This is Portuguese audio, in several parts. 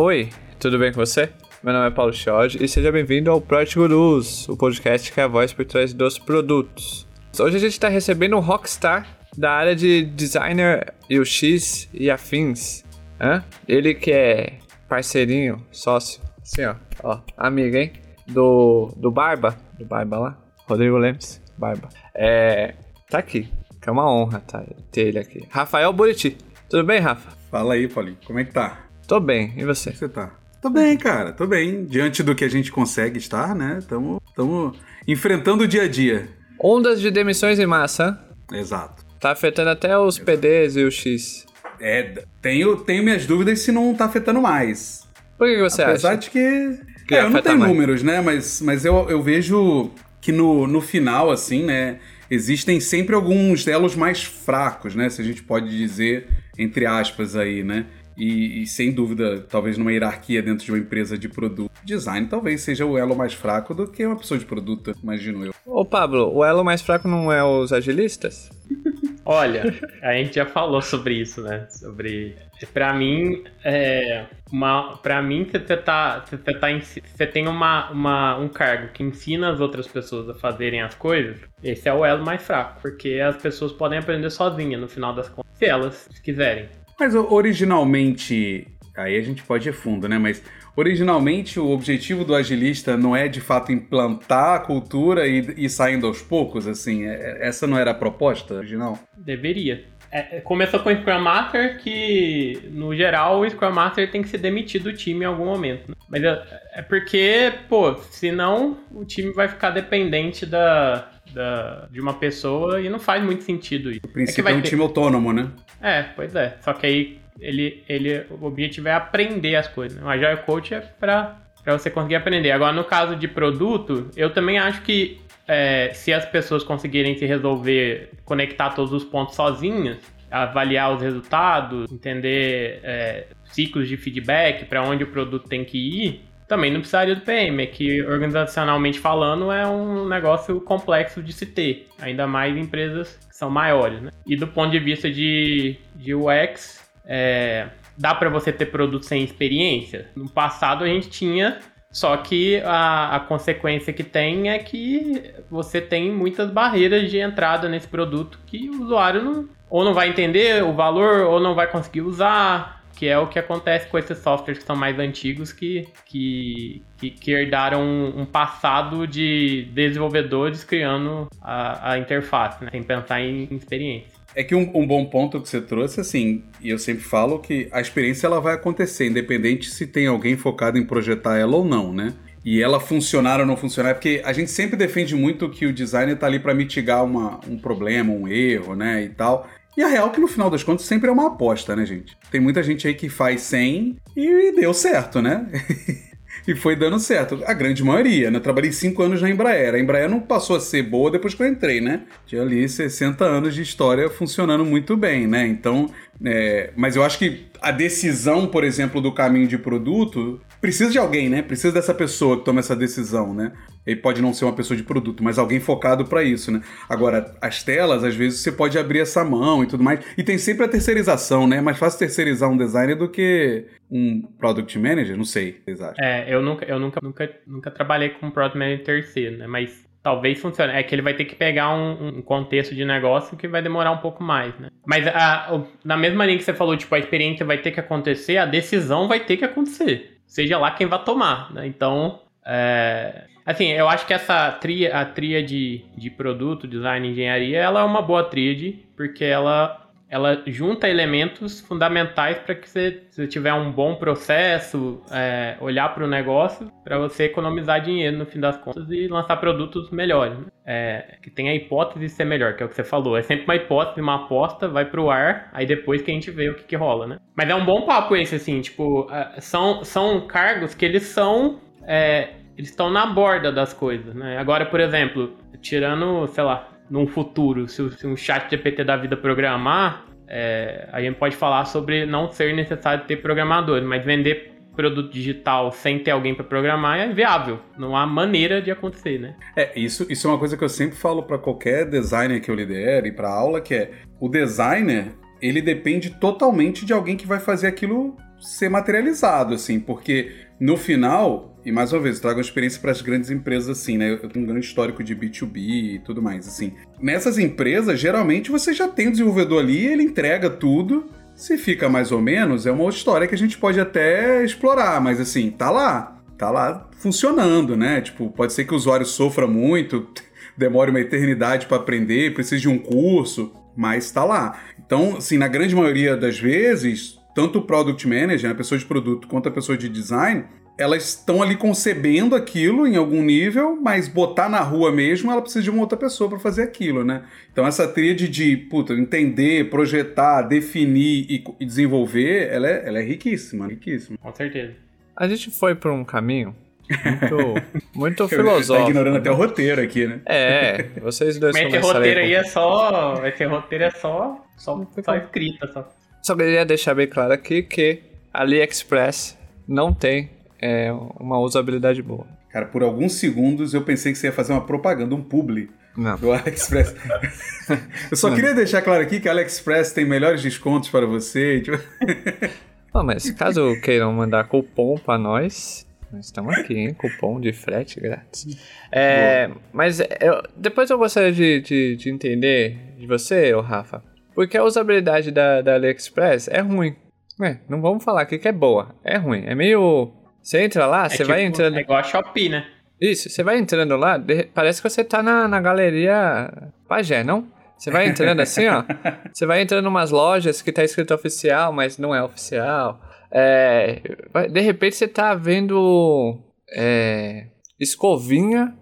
Oi, tudo bem com você? Meu nome é Paulo Schod e seja bem-vindo ao Project Gurus, o podcast que é a voz por trás dos produtos. Hoje a gente está recebendo um rockstar da área de designer UX e afins. Hã? Ele que é parceirinho, sócio, assim ó, ó, amigo, hein? Do, do Barba, do Barba lá, Rodrigo Lemes, Barba. É, tá aqui, que é uma honra tá, ter ele aqui. Rafael Buriti. Tudo bem, Rafa? Fala aí, Paulinho, como é que tá? Tô bem, e você? Como você tá? Tô bem, cara, tô bem. Diante do que a gente consegue estar, né? Tamo, tamo enfrentando o dia a dia. Ondas de demissões em massa. Exato. Tá afetando até os Exato. PDs e o X. É, tenho, tenho minhas dúvidas se não tá afetando mais. Por que, você Apesar acha? Apesar de que. que é, eu não tenho mais. números, né? Mas, mas eu, eu vejo que no, no final, assim, né? Existem sempre alguns elos mais fracos, né? Se a gente pode dizer, entre aspas, aí, né? E, e, sem dúvida, talvez numa hierarquia dentro de uma empresa de produto, design talvez seja o elo mais fraco do que uma pessoa de produto, imagino eu. Ô Pablo, o elo mais fraco não é os agilistas? Olha, a gente já falou sobre isso, né? Sobre. Pra mim, é. Uma, pra mim, você tá. Você, tá você tem uma, uma, um cargo que ensina as outras pessoas a fazerem as coisas. Esse é o elo mais fraco. Porque as pessoas podem aprender sozinhas no final das contas. Se elas quiserem. Mas originalmente, aí a gente pode ir fundo, né? Mas originalmente o objetivo do agilista não é de fato implantar a cultura e, e saindo aos poucos, assim? É, essa não era a proposta original? Deveria. É, começou com o Scrum Master, que no geral o Scrum Master tem que ser demitido do time em algum momento. Né? Mas é, é porque, pô, senão o time vai ficar dependente da, da, de uma pessoa e não faz muito sentido isso. O princípio é, é um ter... time autônomo, né? É, pois é. Só que aí ele, ele, o objetivo é aprender as coisas. O Agile Coach é para você conseguir aprender. Agora, no caso de produto, eu também acho que é, se as pessoas conseguirem se resolver, conectar todos os pontos sozinhas, avaliar os resultados, entender é, ciclos de feedback, para onde o produto tem que ir, também não precisaria do PM, é que organizacionalmente falando é um negócio complexo de se ter, ainda mais em empresas que são maiores. Né? E do ponto de vista de, de UX, é, dá para você ter produto sem experiência? No passado a gente tinha, só que a, a consequência que tem é que você tem muitas barreiras de entrada nesse produto que o usuário não, ou não vai entender o valor ou não vai conseguir usar que é o que acontece com esses softwares que são mais antigos que, que, que, que herdaram um, passado de desenvolvedores criando a, a interface, né? sem pensar em, em experiência. É que um, um, bom ponto que você trouxe, assim, e eu sempre falo que a experiência ela vai acontecer, independente se tem alguém focado em projetar ela ou não, né? E ela funcionar ou não funcionar, porque a gente sempre defende muito que o designer está ali para mitigar uma, um problema, um erro, né, e tal. E a real é que no final das contas sempre é uma aposta, né, gente? Tem muita gente aí que faz sem e deu certo, né? e foi dando certo. A grande maioria, né? Eu trabalhei cinco anos na Embraer. A Embraer não passou a ser boa depois que eu entrei, né? Tinha ali 60 anos de história funcionando muito bem, né? Então, é... mas eu acho que a decisão, por exemplo, do caminho de produto precisa de alguém, né? Precisa dessa pessoa que toma essa decisão, né? Ele pode não ser uma pessoa de produto, mas alguém focado para isso, né? Agora, as telas, às vezes você pode abrir essa mão e tudo mais. E tem sempre a terceirização, né? É mais fácil terceirizar um designer do que um product manager, não sei, vocês acham? É, eu nunca, eu nunca, nunca, nunca trabalhei com product manager terceiro, né? Mas talvez funcione. É que ele vai ter que pegar um, um, contexto de negócio que vai demorar um pouco mais, né? Mas a, na mesma linha que você falou, tipo, a experiência vai ter que acontecer, a decisão vai ter que acontecer. Seja lá quem vai tomar, né? Então, é, Assim, eu acho que essa tria, a tríade de produto, design engenharia, ela é uma boa tríade, porque ela, ela junta elementos fundamentais para que você, você tiver um bom processo, é, olhar para o negócio, para você economizar dinheiro no fim das contas e lançar produtos melhores. Né? É, que tem a hipótese de ser melhor, que é o que você falou. É sempre uma hipótese, uma aposta, vai para o ar, aí depois que a gente vê o que, que rola, né? Mas é um bom papo esse, assim, tipo, é, são, são cargos que eles são é, eles estão na borda das coisas, né? Agora, por exemplo, tirando, sei lá, num futuro, se, se um chat GPT da vida programar, é, a gente pode falar sobre não ser necessário ter programadores, mas vender produto digital sem ter alguém para programar é viável. Não há maneira de acontecer, né? É, isso, isso é uma coisa que eu sempre falo para qualquer designer que eu lidero e para aula, que é o designer, ele depende totalmente de alguém que vai fazer aquilo ser materializado, assim, porque no final, e mais uma vez, trago uma experiência para as grandes empresas assim, né? Eu tenho um grande histórico de B2B e tudo mais, assim. Nessas empresas, geralmente você já tem o desenvolvedor ali, ele entrega tudo. Se fica mais ou menos, é uma outra história que a gente pode até explorar, mas assim, tá lá. Tá lá funcionando, né? Tipo, pode ser que o usuário sofra muito, demore uma eternidade para aprender, precise de um curso, mas está lá. Então, assim, na grande maioria das vezes, tanto o product manager, a pessoa de produto, quanto a pessoa de design, elas estão ali concebendo aquilo em algum nível, mas botar na rua mesmo, ela precisa de uma outra pessoa para fazer aquilo, né? Então essa tríade de, puta, entender, projetar, definir e, e desenvolver, ela é, ela é riquíssima, riquíssima. Com certeza. A gente foi por um caminho muito, muito filosófico. Tá ignorando até o roteiro aqui, né? É, vocês dois Mas esse roteiro aí é só. Esse roteiro é só. Só, só escrita, só. Só queria deixar bem claro aqui que AliExpress não tem é, uma usabilidade boa. Cara, por alguns segundos eu pensei que você ia fazer uma propaganda, um publi Não. do AliExpress. eu só queria deixar claro aqui que a AliExpress tem melhores descontos para você. Tipo... Não, mas caso queiram mandar cupom para nós, nós estamos aqui, hein? Cupom de frete grátis. É, mas eu- depois eu gostaria de, de, de entender de você, ô Rafa, porque a usabilidade da, da AliExpress é ruim. Ué, não vamos falar aqui que é boa. É ruim. É meio. Você entra lá, É você tipo- vai entrando. É igual a Shopee, né? Isso, você vai entrando lá, de- parece que você tá na, na galeria Pagé, não? Você vai entrando assim, ó. Você vai entrando em umas lojas que tá escrito oficial, mas não é oficial. É, de repente você tá vendo é, escovinha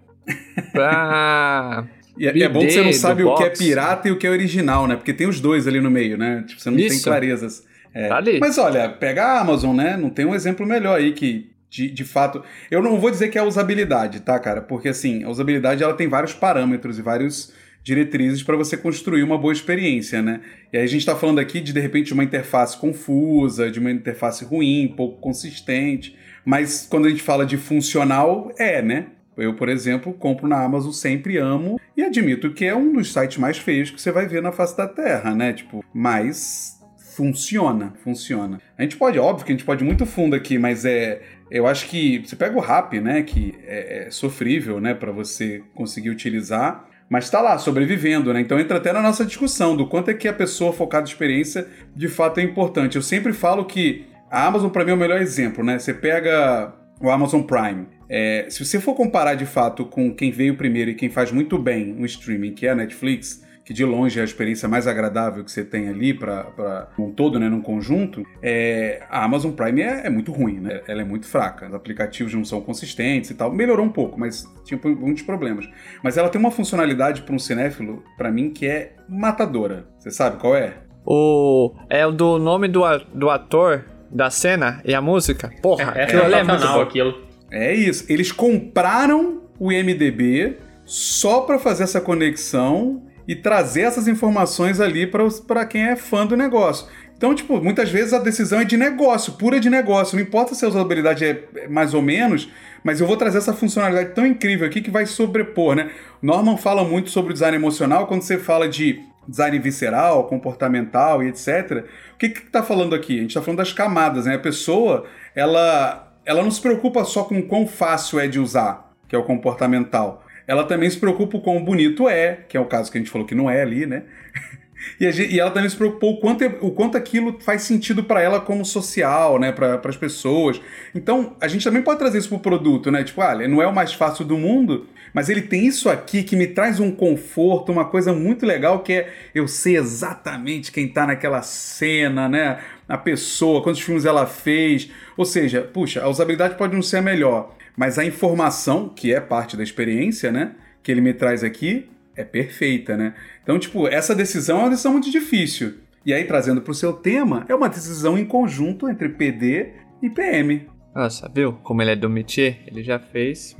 pra. E é, é bom que você não sabe o que é pirata e o que é original, né? Porque tem os dois ali no meio, né? Tipo, você não tem Isso. clarezas. É. Tá ali. Mas olha, pega a Amazon, né? Não tem um exemplo melhor aí que, de, de fato. Eu não vou dizer que é a usabilidade, tá, cara? Porque assim, a usabilidade ela tem vários parâmetros e vários diretrizes para você construir uma boa experiência, né? E aí a gente está falando aqui de de repente uma interface confusa, de uma interface ruim, pouco consistente, mas quando a gente fala de funcional, é, né? Eu, por exemplo, compro na Amazon, sempre amo e admito que é um dos sites mais feios que você vai ver na face da Terra, né? Tipo, mas funciona, funciona. A gente pode, óbvio que a gente pode ir muito fundo aqui, mas é, eu acho que você pega o rap, né, que é, é sofrível, né, para você conseguir utilizar, mas tá lá sobrevivendo, né? Então entra até na nossa discussão do quanto é que a pessoa focada em experiência de fato é importante. Eu sempre falo que a Amazon para mim é o melhor exemplo, né? Você pega o Amazon Prime. É, se você for comparar de fato com quem veio primeiro e quem faz muito bem no streaming, que é a Netflix, que de longe é a experiência mais agradável que você tem ali para um todo, né, num conjunto, é, a Amazon Prime é, é muito ruim, né? Ela é muito fraca. Os aplicativos não são consistentes e tal. Melhorou um pouco, mas tinha muitos problemas. Mas ela tem uma funcionalidade para um cinéfilo, para mim, que é matadora. Você sabe qual é? O. É o do nome do, a- do ator da cena e a música? Porra, É, é aquilo ali é muito sensacional bom. aquilo. É isso. Eles compraram o IMDB só para fazer essa conexão e trazer essas informações ali para quem é fã do negócio. Então, tipo, muitas vezes a decisão é de negócio, pura de negócio. Não importa se a usabilidade é é mais ou menos, mas eu vou trazer essa funcionalidade tão incrível aqui que vai sobrepor, né? Norman fala muito sobre o design emocional quando você fala de design visceral, comportamental e etc. O que que tá falando aqui? A gente tá falando das camadas, né? A pessoa, ela, ela não se preocupa só com quão fácil é de usar, que é o comportamental. Ela também se preocupa com quão bonito é, que é o caso que a gente falou que não é ali, né? E, gente- e ela também se preocupou o quanto, o quanto aquilo faz sentido para ela como social, né, para as pessoas. Então, a gente também pode trazer isso pro produto, né? Tipo, olha, não é o mais fácil do mundo, mas ele tem isso aqui que me traz um conforto, uma coisa muito legal que é eu sei exatamente quem tá naquela cena, né? A pessoa, quantos filmes ela fez. Ou seja, puxa, a usabilidade pode não ser a melhor, mas a informação, que é parte da experiência, né, que ele me traz aqui, é perfeita, né? Então, tipo, essa decisão é uma decisão muito difícil. E aí, trazendo para o seu tema, é uma decisão em conjunto entre PD e PM. Nossa, viu como ele é do métier? Ele já fez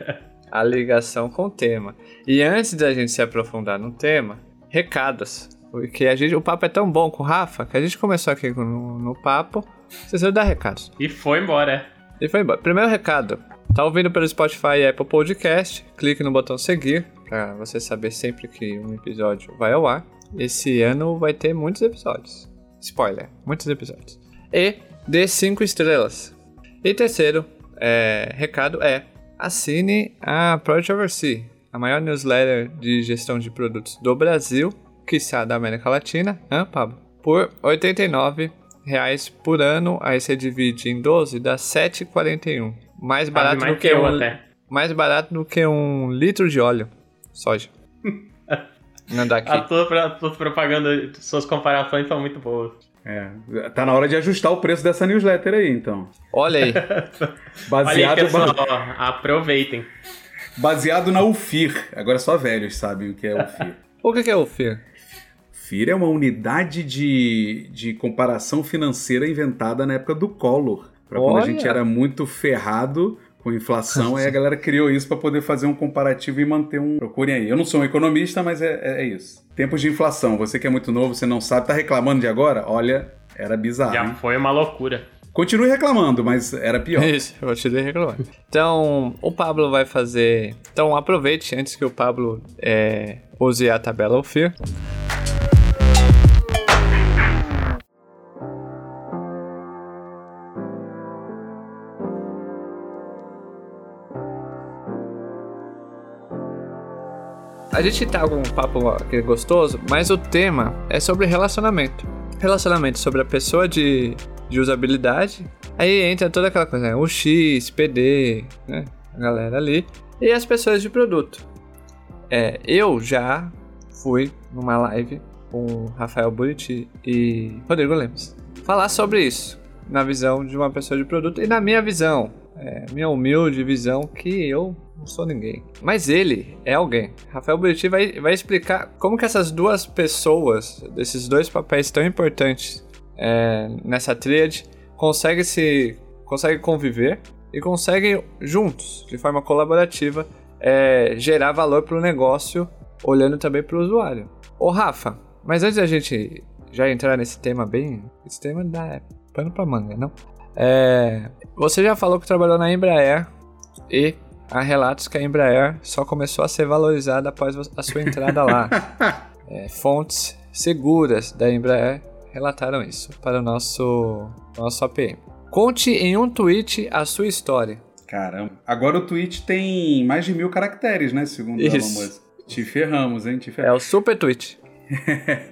a ligação com o tema. E antes da gente se aprofundar no tema, recados. Porque a gente, o papo é tão bom com o Rafa que a gente começou aqui no, no papo. Vocês dar recados. E foi embora. E foi embora. Primeiro recado. Tá ouvindo pelo Spotify e Apple Podcast? Clique no botão seguir pra você saber sempre que um episódio vai ao ar. Esse ano vai ter muitos episódios. Spoiler, muitos episódios. E dê 5 estrelas. E terceiro é, recado é assine a Project Oversee, a maior newsletter de gestão de produtos do Brasil, que está da América Latina, hein, Pablo? Por 89 reais por ano, aí você divide em 12, dá 7,41. Mais barato mais do que, que eu um, até. mais barato do que um litro de óleo, soja. Não dá aqui. As tuas, as tuas propagandas, suas comparações são muito boas. É, tá na hora de ajustar o preço dessa newsletter aí, então. Olha aí. Olha Baseado, aí, pessoal, ó, aproveitem. baseado na UFIR. Agora só velhos sabem o que é UFIR. o que é o FIR? FIR é uma unidade de, de comparação financeira inventada na época do Collor. Pra quando a Olha! gente era muito ferrado com inflação, aí a galera criou isso para poder fazer um comparativo e manter um. Procurem aí. Eu não sou um economista, mas é, é- é isso. Tempos de inflação. Você que é muito novo, você não sabe, tá reclamando de agora? Olha, era bizarro. Já hein? foi uma loucura. Continue reclamando, mas era pior. Isso, eu te dei reclamando. Então, o Pablo vai fazer. Então, aproveite antes que o Pablo é, use a tabela FIR. A gente tá com um papo aqui gostoso, mas o tema é sobre relacionamento. Relacionamento sobre a pessoa de, de usabilidade. Aí entra toda aquela coisa, né? o X, PD, né? A galera ali. E as pessoas de produto. É, eu já fui numa live com Rafael Buriti e Rodrigo Lemos. Falar sobre isso, na visão de uma pessoa de produto e na minha visão, é, minha humilde visão, que eu não sou ninguém. Mas ele é alguém. Rafael Buriti vai, vai explicar como que essas duas pessoas, desses dois papéis tão importantes é, nessa tríade, conseguem se conseguem conviver e conseguem juntos, de forma colaborativa, é, gerar valor para o negócio, olhando também para o usuário. Ô Rafa, mas antes da gente já entrar nesse tema bem, esse tema dá pano para manga, não? É, você já falou que trabalhou na Embraer e há relatos que a Embraer só começou a ser valorizada após a sua entrada lá. É, fontes seguras da Embraer relataram isso para o nosso, nosso APM. Conte em um tweet a sua história. Caramba. Agora o tweet tem mais de mil caracteres, né? Segundo Isso. Elon Musk. Te ferramos, hein? Te É ferramos. o super tweet.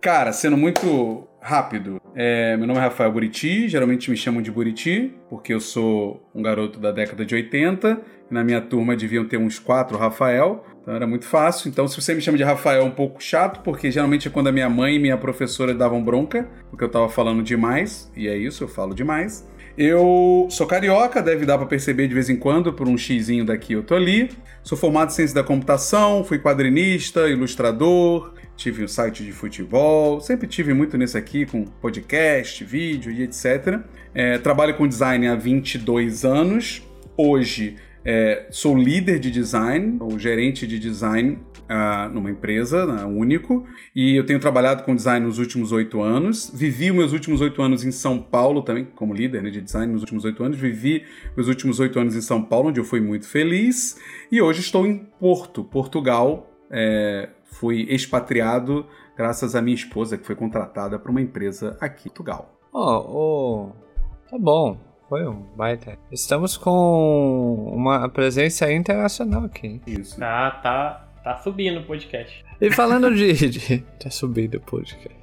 Cara, sendo muito rápido, é, meu nome é Rafael Buriti, geralmente me chamam de Buriti, porque eu sou um garoto da década de 80, e na minha turma deviam ter uns quatro Rafael, então era muito fácil. Então, se você me chama de Rafael, é um pouco chato, porque geralmente é quando a minha mãe e minha professora davam bronca, porque eu tava falando demais, e é isso, eu falo demais. Eu sou carioca, deve dar pra perceber de vez em quando, por um xizinho daqui eu tô ali. Sou formado em ciência da computação, fui quadrinista, ilustrador, tive um site de futebol, sempre tive muito nesse aqui, com podcast, vídeo e etc. É, trabalho com design há 22 anos. Hoje é, sou líder de design, ou gerente de design ah, numa empresa, na Único, e eu tenho trabalhado com design nos últimos oito anos. Vivi meus últimos oito anos em São Paulo também, como líder né, de design nos últimos oito anos. Vivi meus últimos oito anos em São Paulo, onde eu fui muito feliz. E hoje estou em Porto, Portugal. É, fui expatriado graças à minha esposa, que foi contratada para uma empresa aqui em Portugal. Ó, oh, tá bom. Foi um baita. Estamos com uma presença internacional aqui. Isso. Tá, tá, tá subindo o podcast. E falando de. de tá subindo o podcast.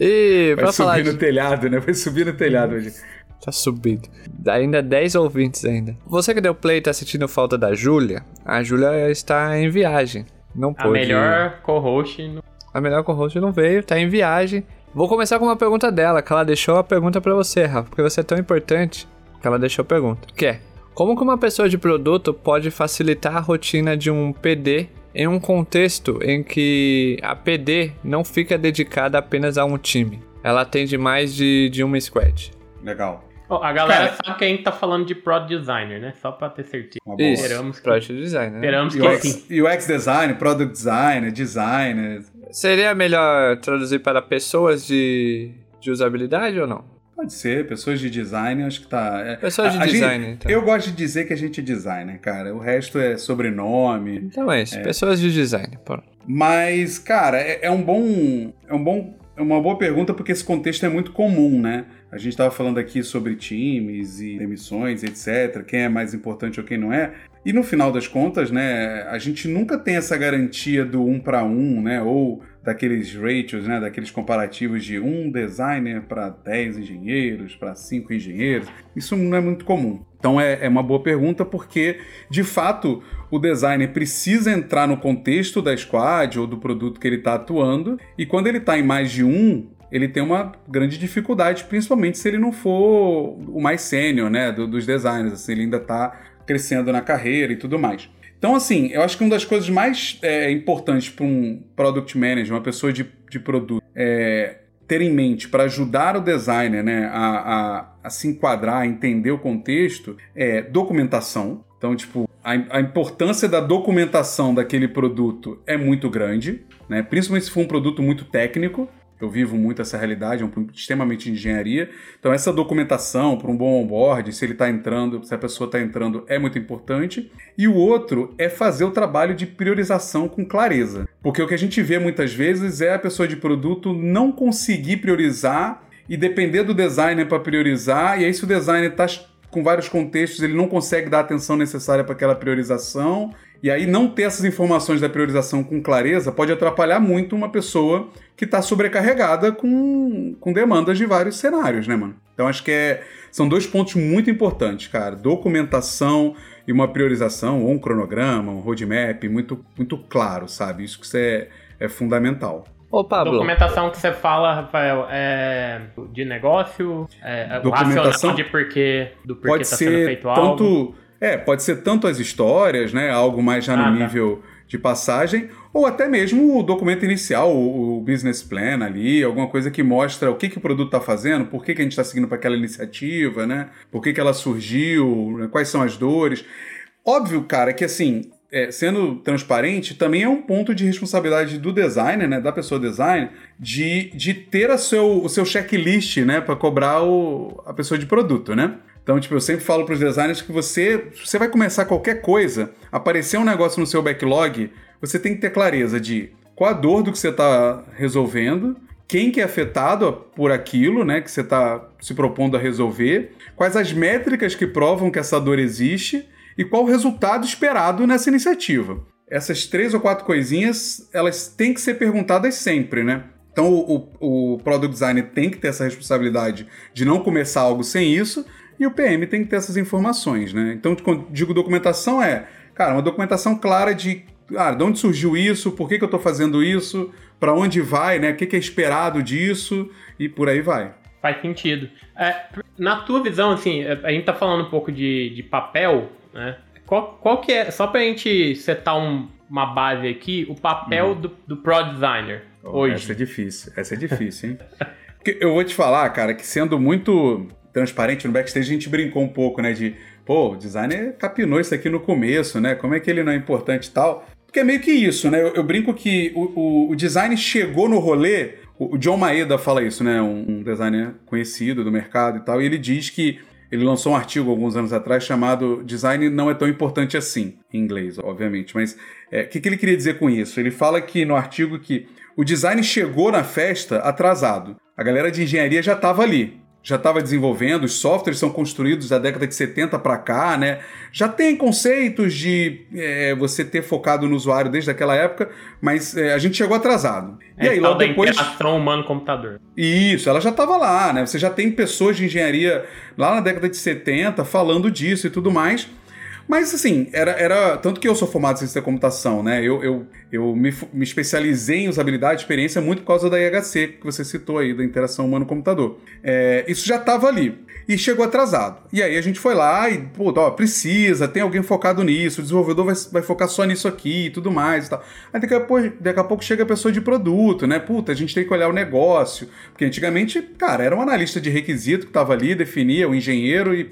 E Vai pra falar. subir De, no telhado, né? Vai subir no telhado hoje. tá subindo. Ainda 10 ouvintes ainda. Você que deu play e tá sentindo falta da Júlia, a Júlia está em viagem. Não A pôde. melhor co-host no A melhor co-host não veio, tá em viagem. Vou começar com uma pergunta dela, que ela deixou a pergunta pra você, Rafa, porque você é tão importante que ela deixou a pergunta. Que é: Como que uma pessoa de produto pode facilitar a rotina de um PD em um contexto em que a PD não fica dedicada apenas a um time? Ela atende mais de, de uma squad. Legal. Ó, a galera Cara, sabe que a gente tá falando de Product Designer, né? Só pra ter certeza. Isso, Esperamos que- Project Design, né? Esperamos que UX, sim. UX design, product design, designer. Seria melhor traduzir para pessoas de, de usabilidade ou não? Pode ser, pessoas de design, acho que tá. é- Pessoas de a- a gente- design, então. Eu gosto de dizer que a gente é designer, cara. O resto é sobrenome. Então é isso, pessoas de design. Pronto. Mas, cara, é, é um bom. É um bom. É uma boa pergunta porque esse contexto é muito comum, né? A gente estava falando aqui sobre times e demissões, etc., quem é mais importante ou quem não é. E no final das contas, né, a gente nunca tem essa garantia do um para um, né, ou daqueles ratios, né, daqueles comparativos de um designer para 10 engenheiros, para 5 engenheiros. Isso não é muito comum. Então é, é, uma boa pergunta porque, de fato, o designer precisa entrar no contexto da squad ou do produto que ele está atuando, e quando ele está em mais de um, ele tem uma grande dificuldade, principalmente se ele não for o mais sênior né, do, dos designers, assim, ele ainda está crescendo na carreira e tudo mais. Então, assim, eu acho que uma das coisas mais é, importantes para um product manager, uma pessoa de, de produto, é ter em mente para ajudar o designer né, a, a, a, se enquadrar, a entender o contexto, é documentação. Então, tipo, a, a importância da documentação daquele produto é muito grande, né? principalmente se for um produto muito técnico. Eu vivo muito essa realidade, é um extremamente de engenharia. Então, essa documentação para um bom onboard, se ele está entrando, se a pessoa está entrando, é muito importante. E o outro é fazer o trabalho de priorização com clareza. Porque o que a gente vê muitas vezes é a pessoa de produto não conseguir priorizar e depender do designer para priorizar. E aí, se o designer está com vários contextos, ele não consegue dar a atenção necessária para aquela priorização. E aí, não ter essas informações da priorização com clareza pode atrapalhar muito uma pessoa que está sobrecarregada com, com demandas de vários cenários, né, mano? Então, acho que é, são dois pontos muito importantes, cara: documentação e uma priorização, ou um cronograma, um roadmap muito, muito claro, sabe? Isso que é, é fundamental. Ô, Pablo. Documentação que você fala, Rafael, é de negócio, é, documentação de porquê, do porquê está sendo feito tanto, algo. É, pode ser tanto as histórias, né? Algo mais já ah, no tá. nível de passagem, ou até mesmo o documento inicial, o, o, business plan ali, alguma coisa que mostra o que, que o produto está fazendo, por que, que a gente está seguindo para aquela iniciativa, né? Por que, que ela surgiu, né? quais são as dores. Óbvio, cara, que assim, é, sendo transparente, também é um ponto de responsabilidade do designer, né, da pessoa design, de, de ter a seu, o seu checklist, né, para cobrar o, a pessoa de produto, né? Então, tipo, eu sempre falo para os designers que você, você vai começar qualquer coisa, aparecer um negócio no seu backlog, você tem que ter clareza de qual a dor do que você está resolvendo, quem que é afetado por aquilo, né, que você está se propondo a resolver, quais as métricas que provam que essa dor existe e qual o resultado esperado nessa iniciativa. Essas três ou quatro coisinhas, elas têm que ser perguntadas sempre, né? Então o, o, o Product Designer tem que ter essa responsabilidade de não começar algo sem isso, e o PM tem que ter essas informações, né? Então, quando digo documentação, é, cara, uma documentação clara de ah, de onde surgiu isso, por que, que eu estou fazendo isso, para onde vai, né? O que, que, é esperado disso e por aí vai. Faz sentido. É, na tua visão, assim, a gente está falando um pouco de, de papel, né? Qual, qual que é, só pra gente setar um, uma base aqui, o papel uhum. do, do Pro Designer oh, hoje? Essa é difícil, essa é difícil, hein? Eu vou te falar, cara, que sendo muito transparente no backstage, a gente brincou um pouco, né, de, pô, o designer capinou isso aqui no começo, né, como é que ele não é importante e tal. Porque é meio que isso, né, eu, eu brinco que o, o, o, design chegou no rolê, o, John Maeda fala isso, né, um, um designer conhecido do mercado e tal, e ele diz que ele lançou um artigo alguns anos atrás chamado Design não é tão importante assim, em inglês, obviamente. Mas o é, que, que ele queria dizer com isso? Ele fala que no artigo que o design chegou na festa atrasado. A galera de engenharia já estava ali já estava desenvolvendo, os softwares são construídos da década de 70 para cá, né? Já tem conceitos de é, você ter focado no usuário desde aquela época, mas é, a gente chegou atrasado. É, e aí, logo depois. interação humano-computador. Isso, ela já estava lá, né? Você já tem pessoas de engenharia lá na década de 70 falando disso e tudo mais. Mas, assim, era, era. Tanto que eu sou formado em ciência da computação, né? Eu, eu, eu me, me especializei em usabilidade e experiência muito por causa da IHC, que você citou aí, da interação humano-computador. É, isso já estava ali. E chegou atrasado. E aí a gente foi lá e, pô, ó, precisa, tem alguém focado nisso, o desenvolvedor vai, vai focar só nisso aqui e tudo mais e tal. Aí daqui a, pouco, daqui a pouco chega a pessoa de produto, né? Puta, a gente tem que olhar o negócio. Porque antigamente, cara, era um analista de requisito que estava ali, definia, o engenheiro e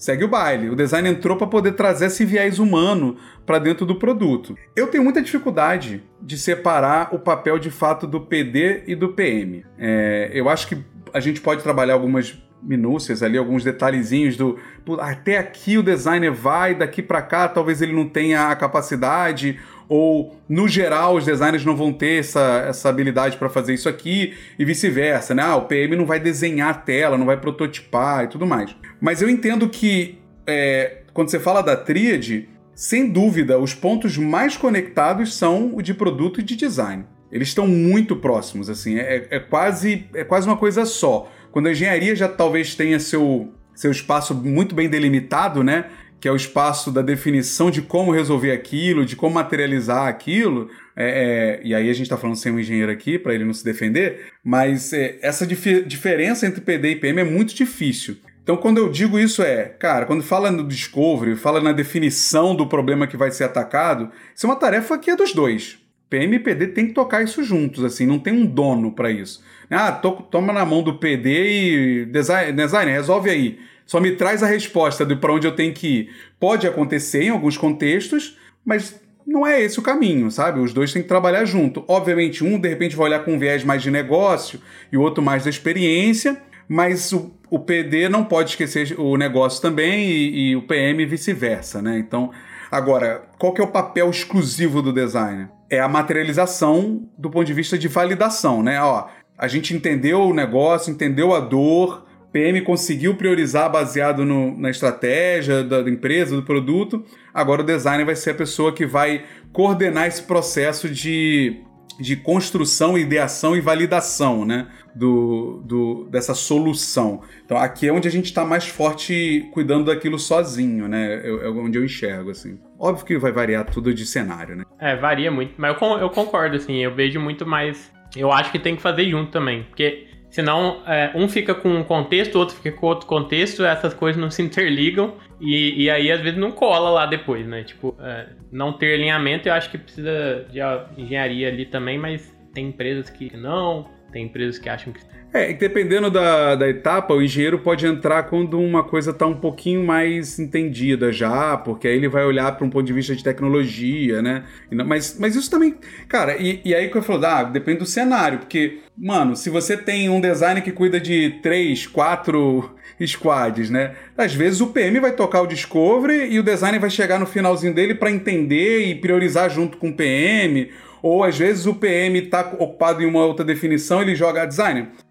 segue o baile. O design entrou para poder trazer esse viés humano para dentro do produto. Eu tenho muita dificuldade de separar o papel de fato do PD e do PM. É, eu acho que a gente pode trabalhar algumas minúcias ali, alguns detalhezinhos do até aqui o designer vai, daqui para cá talvez ele não tenha a capacidade ou no geral os designers não vão ter essa, essa habilidade para fazer isso aqui e vice-versa, né? Ah, o PM não vai desenhar a tela, não vai prototipar e tudo mais. Mas eu entendo que é, quando você fala da tríade, sem dúvida, os pontos mais conectados são o de produto e de design. Eles estão muito próximos, assim, é, é, quase, é quase uma coisa só. Quando a engenharia já talvez tenha seu, seu espaço muito bem delimitado, né? Que é o espaço da definição de como resolver aquilo, de como materializar aquilo. É, é, e aí a gente está falando sem um engenheiro aqui, para ele não se defender, mas é, essa dif diferença entre PD e PM é muito difícil. Então, quando eu digo isso, é, cara, quando fala no discovery, fala na definição do problema que vai ser atacado, isso é uma tarefa que é dos dois. PM e PD tem que tocar isso juntos, assim, não tem um dono para isso. Ah, to, toma na mão do PD e design, design, resolve aí. Só me traz a resposta de para onde eu tenho que ir. Pode acontecer em alguns contextos, mas não é esse o caminho, sabe? Os dois têm que trabalhar junto. Obviamente, um de repente vai olhar com um viés mais de negócio e o outro mais da experiência, mas o, o PD não pode esquecer o negócio também e, e o PM vice-versa, né? Então, agora, qual que é o papel exclusivo do designer? É a materialização do ponto de vista de validação, né? Ó, a gente entendeu o negócio, entendeu a dor, PM conseguiu priorizar baseado no, na estratégia da, da, empresa, do produto. Agora o designer vai ser a pessoa que vai coordenar esse processo de de construção, ideação e validação né, do, do, dessa solução. Então aqui é onde a gente está mais forte cuidando daquilo sozinho, né? É, onde eu enxergo, assim. Óbvio que vai variar tudo de cenário, né? É, varia muito, mas eu, eu concordo, assim, eu vejo muito mais. Eu acho que tem que fazer junto também, porque Senão, é, um fica com um contexto, outro fica com outro contexto, essas coisas não se interligam e, e aí às vezes não cola lá depois, né? Tipo, é, não ter alinhamento eu acho que precisa de engenharia ali também, mas tem empresas que não, tem empresas que acham que é, dependendo da, da etapa, o engenheiro pode entrar quando uma coisa está um pouquinho mais entendida já, porque aí ele vai olhar para um ponto de vista de tecnologia, né? Mas, mas isso também. Cara, e, e aí que eu falo, ah, depende do cenário, porque, mano, se você tem um design que cuida de três, quatro squads, né? Às vezes o PM vai tocar o discovery e o design vai chegar no finalzinho dele para entender e priorizar junto com o PM ou às vezes o PM está ocupado em uma outra definição, ele joga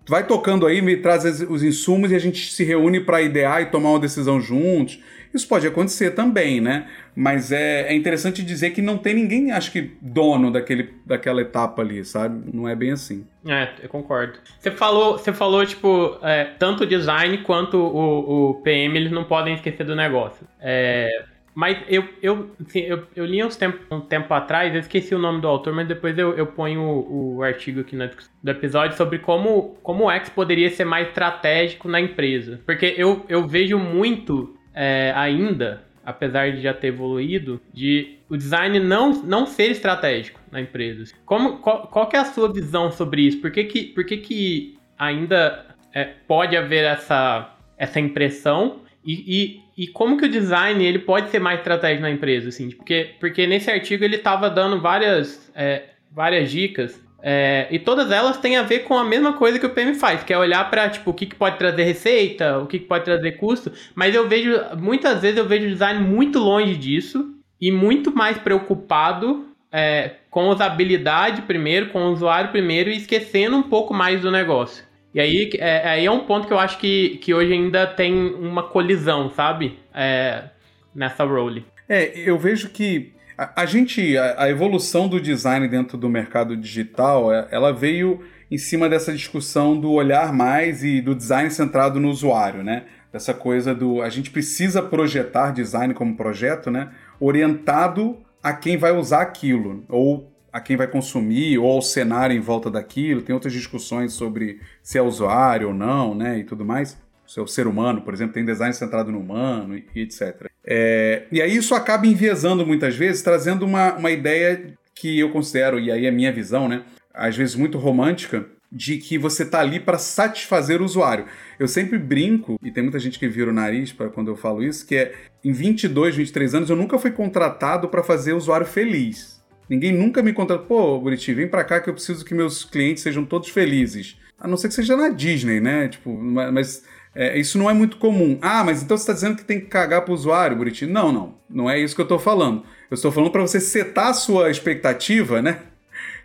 Vai tocando aí, me traz os insumos e a gente se reúne para idear e tomar uma decisão juntos. Isso pode acontecer também, né? Mas é, é interessante dizer que não tem ninguém, acho que, dono daquele, daquela etapa ali, sabe? Não é bem assim. É, eu concordo. Você falou, você falou tipo, é, tanto o design quanto o, o PM, eles não podem esquecer do negócio. É, mas eu, eu, assim, eu, eu li uns tempo, um tempo atrás, eu esqueci o nome do autor, mas depois eu, eu ponho o, o artigo aqui na, do episódio sobre como, como o X poderia ser mais estratégico na empresa. Porque eu, eu vejo muito é, ainda, apesar de já ter evoluído, de o design não, não ser estratégico na empresa. Como, qual, qual é a sua visão sobre isso? Por que, que, por que, que ainda é, pode haver essa, essa impressão? E, e, e, como que o design ele pode ser mais estratégico na empresa, assim? Porque, porque nesse artigo ele estava dando várias, é, várias dicas é, e todas elas têm a ver com a mesma coisa que o PM faz, que é olhar para tipo o que, que pode trazer receita, o que, que pode trazer custo. Mas eu vejo muitas vezes eu vejo o design muito longe disso e muito mais preocupado é, com usabilidade primeiro, com o usuário primeiro e esquecendo um pouco mais do negócio. E aí é, aí é um ponto que eu acho que, que hoje ainda tem uma colisão, sabe? É, nessa role. É, eu vejo que a, a gente, a, a, evolução do design dentro do mercado digital, é, ela veio em cima dessa discussão do olhar mais e do design centrado no usuário, né? Dessa coisa do a gente precisa projetar design como projeto, né? Orientado a quem vai usar aquilo, ou a quem vai consumir ou ao cenário em volta daquilo. Tem outras discussões sobre se é usuário ou não, né, e tudo mais. Se é o ser humano, por exemplo, tem design centrado no humano e, etc. É, e aí isso acaba enviesando muitas vezes, trazendo uma, uma ideia que eu considero, e aí é minha visão, né, às vezes muito romântica, de que você tá ali para satisfazer o usuário. Eu sempre brinco, e tem muita gente que vira o nariz para quando eu falo isso, que é em 22, 23 anos eu nunca fui contratado para fazer o usuário feliz. Ninguém nunca me conta, pô, Buriti, vem pra cá que eu preciso que meus clientes sejam todos felizes. A não ser que seja na Disney, né? Tipo, mas É, isso não é muito comum. Ah, mas então você está dizendo que tem que cagar para o usuário, Buriti? Não, não. Não é isso que eu estou falando. Eu estou falando para você setar a sua expectativa, né?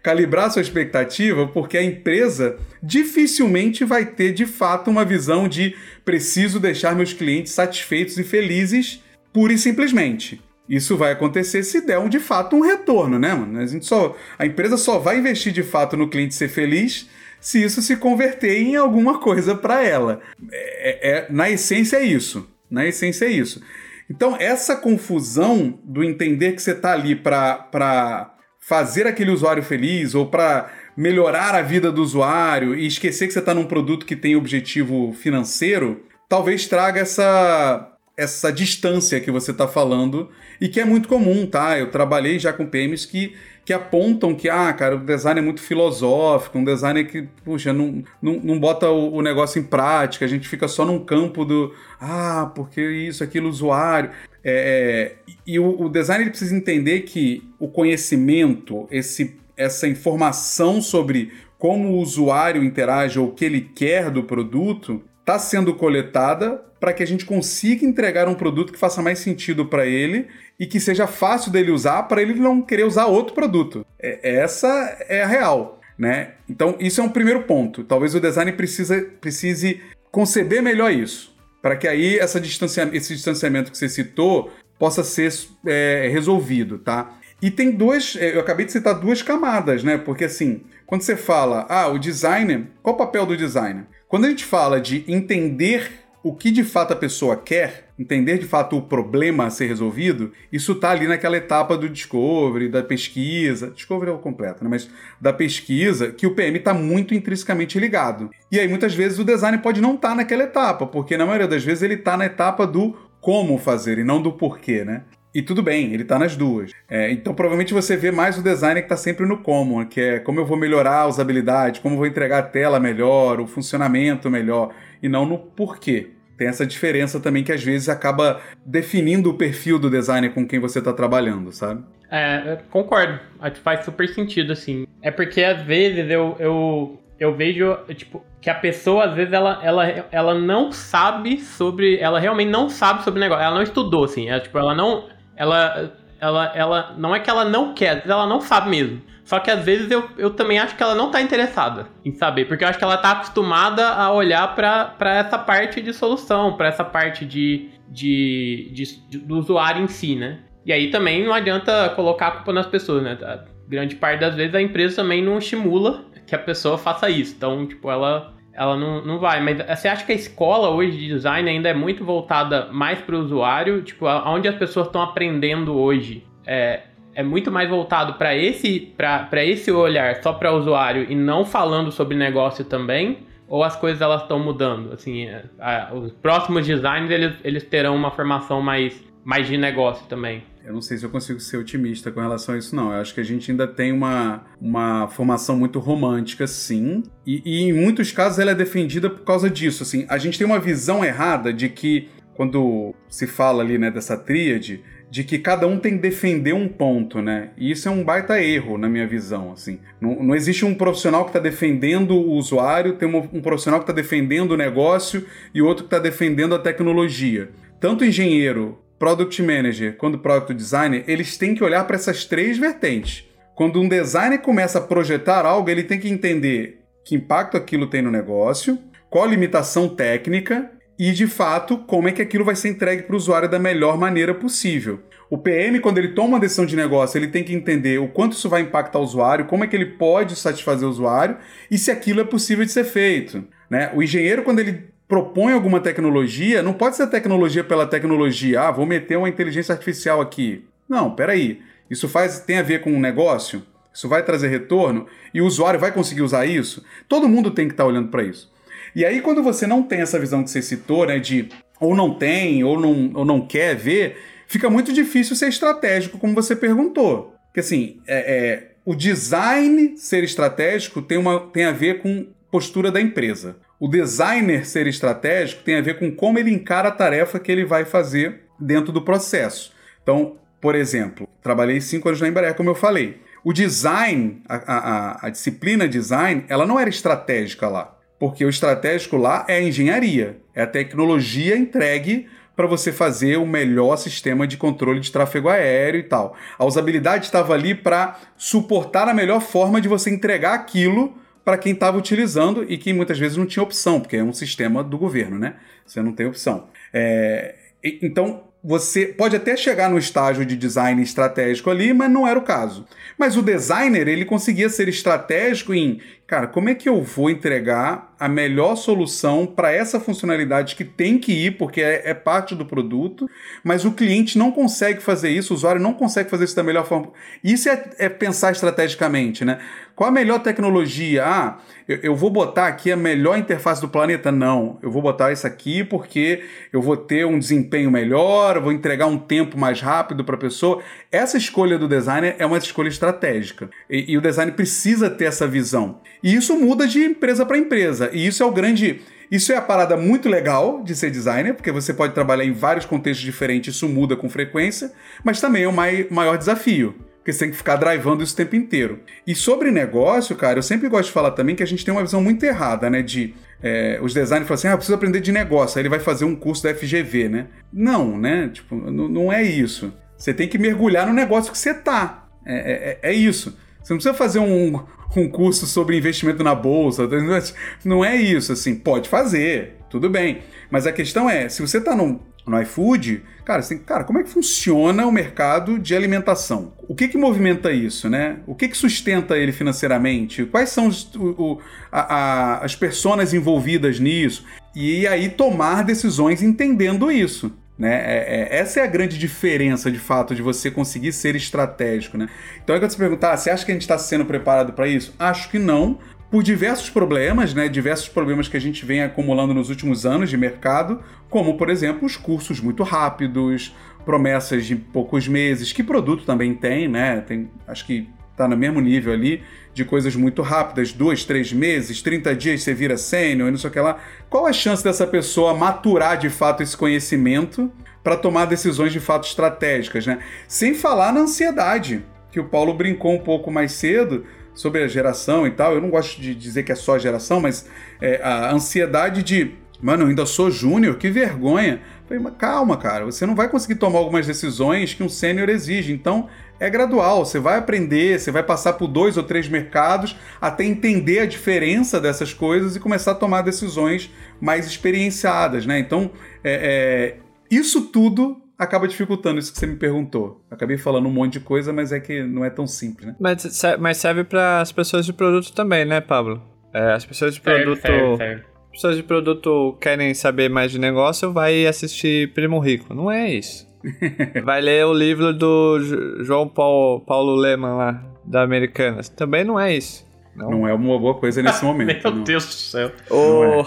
Calibrar a sua expectativa, porque a empresa dificilmente vai ter de fato uma visão de preciso deixar meus clientes satisfeitos e felizes pura e simplesmente. Isso vai acontecer se der um, de fato um retorno, né, mano? A, gente só, a empresa só vai investir de fato no cliente ser feliz se isso se converter em alguma coisa para ela. É, é, na essência é isso. Na essência é isso. Então, essa confusão do entender que você está ali para fazer aquele usuário feliz ou para melhorar a vida do usuário e esquecer que você está num produto que tem objetivo financeiro, talvez traga essa, essa distância que você está falando e que é muito comum, tá? Eu trabalhei já com PMs que, que apontam que, ah, cara, o design é muito filosófico, um design que, puxa, não, não, não bota o, o negócio em prática, a gente fica só num campo do, ah, porque isso, aquilo, usuário. É, é e o, o design ele precisa entender que o conhecimento, esse, essa informação sobre como o usuário interage ou o que ele quer do produto, está sendo coletada para que a gente consiga entregar um produto que faça mais sentido para ele e que seja fácil dele usar para ele não querer usar outro produto. É, essa é a real. Né? Então, isso é um primeiro ponto. Talvez o design precisa, precise conceber melhor isso, para que aí essa distancia, esse distanciamento que você citou possa ser é, resolvido, tá? E tem dois, é, eu acabei de citar duas camadas, né? Porque assim, quando você fala, ah, o designer, qual o papel do designer? Quando a gente fala de entender o que de fato a pessoa quer, entender de fato o problema a ser resolvido, isso está ali naquela etapa do discovery, da pesquisa, discovery é o completo, né? mas da pesquisa, que o PM está muito intrinsecamente ligado. E aí muitas vezes o design pode não estar tá naquela etapa, porque na maioria das vezes ele está na etapa do como fazer e não do porquê, né? E tudo bem, ele está nas duas. É, então provavelmente você vê mais o design que está sempre no como, que é como eu vou melhorar a usabilidade, como eu vou entregar a tela melhor, o funcionamento melhor, e não no porquê. Tem essa diferença também que às vezes acaba definindo o perfil do designer com quem você está trabalhando, sabe? É, concordo. Faz super sentido, assim. É porque às vezes eu, eu, eu vejo, tipo, que a pessoa, às vezes, ela, ela, ela não sabe sobre. Ela realmente não sabe sobre o negócio. Ela não estudou, assim. Ela, tipo, ela não ela, ela, ela não é que ela não quer, ela não sabe mesmo. Só que às vezes eu, eu também acho que ela não tá interessada em saber, porque eu acho que ela tá acostumada a olhar para essa parte de solução, para essa parte de, de, de, de, do usuário em si, né? E aí também não adianta colocar a culpa nas pessoas, né? A grande parte das vezes a empresa também não estimula que a pessoa faça isso. Então, tipo, ela ela não, não vai. Mas você acha que a escola hoje de design ainda é muito voltada mais para o usuário? Tipo, onde as pessoas estão aprendendo hoje é, é muito mais voltado para esse, esse olhar só para o usuário e não falando sobre negócio também? Ou as coisas elas estão mudando? Assim, é, a, os próximos designs eles, eles terão uma formação mais, mais de negócio também? Eu não sei se eu consigo ser otimista com relação a isso, não. Eu acho que a gente ainda tem uma, uma formação muito romântica, sim. E, e em muitos casos ela é defendida por causa disso. Assim, a gente tem uma visão errada de que, quando se fala ali né, dessa tríade, de que cada um tem que defender um ponto, né? E isso é um baita erro, na minha visão, assim. Não, não existe um profissional que está defendendo o usuário, tem um, um profissional que está defendendo o negócio e outro que está defendendo a tecnologia. Tanto engenheiro product manager quanto product designer, eles têm que olhar para essas três vertentes. Quando um designer começa a projetar algo, ele tem que entender que impacto aquilo tem no negócio, qual a limitação técnica e, de fato, como é que aquilo vai ser entregue para o usuário da melhor maneira possível. O PM, quando ele toma uma decisão de negócio, ele tem que entender o quanto isso vai impactar o usuário, como é que ele pode satisfazer o usuário e se aquilo é possível de ser feito. Né? O engenheiro, quando ele propõe alguma tecnologia, não pode ser tecnologia pela tecnologia. Ah, vou meter uma inteligência artificial aqui. Não, peraí. Isso faz, tem a ver com um negócio? Isso vai trazer retorno? E o usuário vai conseguir usar isso? Todo mundo tem que estar tá olhando para isso. E aí, quando você não tem essa visão que você citou, né, de ou não tem, ou não, ou não quer ver, fica muito difícil ser estratégico, como você perguntou. Porque assim, é, é, o design ser estratégico tem, uma, tem a ver com postura da empresa. O designer ser estratégico tem a ver com como ele encara a tarefa que ele vai fazer dentro do processo. Então, por exemplo, trabalhei cinco anos na Embraer, como eu falei. O design, a, a, a disciplina design, ela não era estratégica lá. Porque o estratégico lá é a engenharia, é a tecnologia entregue para você fazer o melhor sistema de controle de tráfego aéreo e tal. A usabilidade estava ali para suportar a melhor forma de você entregar aquilo para quem estava utilizando e que muitas vezes não tinha opção, porque é um sistema do governo, né? Você não tem opção. É... Então, você pode até chegar no estágio de design estratégico ali, mas não era o caso. Mas o designer, ele conseguia ser estratégico em, cara, como é que eu vou entregar a melhor solução para essa funcionalidade que tem que ir, porque é, é, parte do produto, mas o cliente não consegue fazer isso, o usuário não consegue fazer isso da melhor forma. Isso é, é pensar estrategicamente, né? Qual a melhor tecnologia? Ah, eu, eu, vou botar aqui a melhor interface do planeta? Não, eu vou botar isso aqui porque eu vou ter um desempenho melhor, vou entregar um tempo mais rápido para a pessoa. Essa escolha do designer é uma escolha estratégica e, e o design precisa ter essa visão. E isso muda de empresa para empresa. E isso é o grande. Isso é a parada muito legal de ser designer, porque você pode trabalhar em vários contextos diferentes, isso muda com frequência, mas também é o maior desafio porque você tem que ficar drivando isso o tempo inteiro. E sobre negócio, cara, eu sempre gosto de falar também que a gente tem uma visão muito errada, né? De é, os designers falam assim, ah, preciso aprender de negócio, aí ele vai fazer um curso da FGV, né? Não, né? Tipo, não é isso. Você tem que mergulhar no negócio que você tá. É, é, é isso. Você não precisa fazer um, um curso sobre investimento na bolsa. Não é isso, assim. Pode fazer, tudo bem. Mas a questão é, se você está no, no iFood, cara, você tem, cara, como é que funciona o mercado de alimentação? O que que movimenta isso, né? O que que sustenta ele financeiramente? Quais são os, o, o, a, a, as pessoas envolvidas nisso? E aí tomar decisões entendendo isso. Né? É, é, essa é a grande diferença, de fato, de você conseguir ser estratégico. Né? Então, é quando você perguntar, ah, você acha que a gente está sendo preparado para isso? Acho que não, por diversos problemas, né, diversos problemas que a gente vem acumulando nos últimos anos de mercado, como, por exemplo, os cursos muito rápidos, promessas de poucos meses, que produto também tem, né? Tem, acho que está no mesmo nível ali, de coisas muito rápidas, dois, três meses, 30 dias você vira sênior e não sei o que lá. Qual a chance dessa pessoa maturar de fato esse conhecimento para tomar decisões de fato estratégicas, né? Sem falar na ansiedade, que o Paulo brincou um pouco mais cedo, sobre a geração e tal. Eu não gosto de dizer que é só a geração, mas é, a ansiedade de, mano, eu ainda sou júnior, que vergonha. falei, mas calma, cara, você não vai conseguir tomar algumas decisões que um sênior exige. Então é gradual, você vai aprender, você vai passar por dois ou três mercados até entender a diferença dessas coisas e começar a tomar decisões mais experienciadas, né? Então, é, é, isso tudo acaba dificultando isso que você me perguntou. Acabei falando um monte de coisa, mas é que não é tão simples, né? Mas, mas serve para as pessoas de produto também, né, Pablo? É, as pessoas de produto. Serve, serve, serve. Pessoas de produto querem saber mais de negócio, vai assistir Primo Rico. Não é isso. vai ler o livro do João Paulo, Paulo Leman lá, da Americanas. Também não é isso. Não. não é uma boa coisa nesse momento. Meu não. Deus do céu. O,